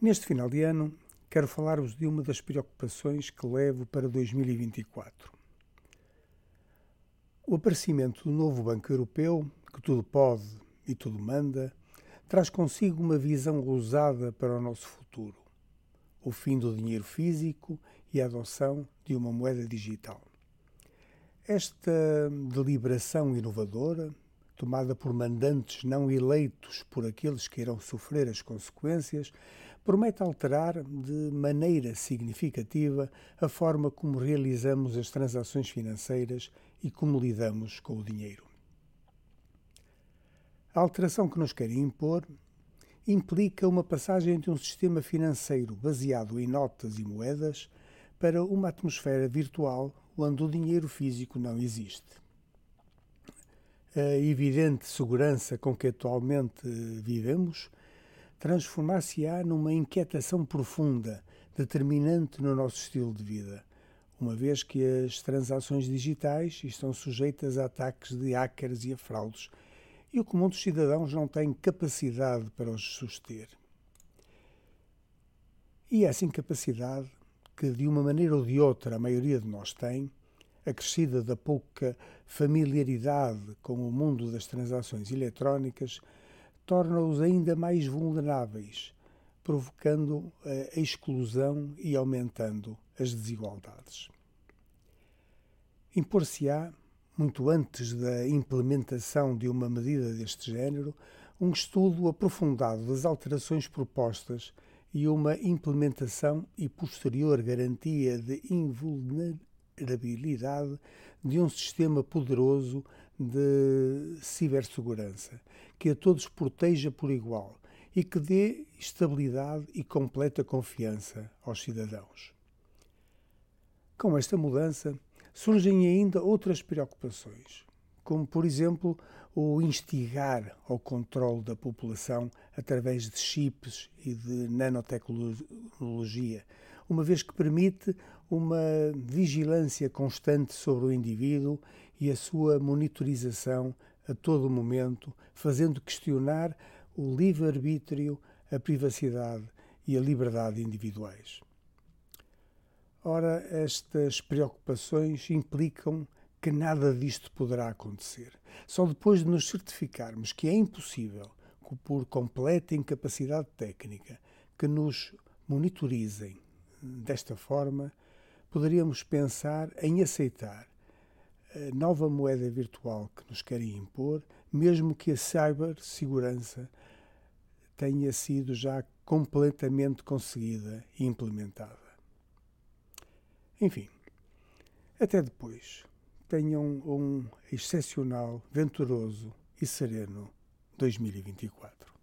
Neste final de ano, quero falar-vos de uma das preocupações que levo para 2024. O aparecimento do novo Banco Europeu, que tudo pode e tudo manda, traz consigo uma visão ousada para o nosso futuro: o fim do dinheiro físico e a adoção de uma moeda digital. Esta deliberação inovadora, tomada por mandantes não eleitos por aqueles que irão sofrer as consequências, promete alterar de maneira significativa a forma como realizamos as transações financeiras e como lidamos com o dinheiro. A alteração que nos querem impor implica uma passagem de um sistema financeiro baseado em notas e moedas para uma atmosfera virtual onde o dinheiro físico não existe. A evidente segurança com que atualmente vivemos transformar-se-á numa inquietação profunda, determinante no nosso estilo de vida, uma vez que as transações digitais estão sujeitas a ataques de hackers e a fraudes, e o comum dos cidadãos não tem capacidade para os suster. E essa incapacidade, que de uma maneira ou de outra a maioria de nós tem, acrescida da pouca familiaridade com o mundo das transações eletrónicas, torna-os ainda mais vulneráveis, provocando a exclusão e aumentando as desigualdades. Impor-se-á, muito antes da implementação de uma medida deste género, um estudo aprofundado das alterações propostas e uma implementação e posterior garantia de invulnerabilidade de um sistema poderoso de cibersegurança, que a todos proteja por igual e que dê estabilidade e completa confiança aos cidadãos. Com esta mudança, surgem ainda outras preocupações, como, por exemplo, o instigar ao controle da população através de chips e de nanotecnologia, uma vez que permite uma vigilância constante sobre o indivíduo e a sua monitorização a todo momento, fazendo questionar o livre-arbítrio, a privacidade e a liberdade individuais. Ora, estas preocupações implicam que nada disto poderá acontecer. Só depois de nos certificarmos que é impossível, por completa incapacidade técnica, que nos monitorizem desta forma, poderíamos pensar em aceitar a nova moeda virtual que nos querem impor, mesmo que a cibersegurança tenha sido já completamente conseguida e implementada. Enfim, até depois. Tenham um excepcional, venturoso e sereno 2024.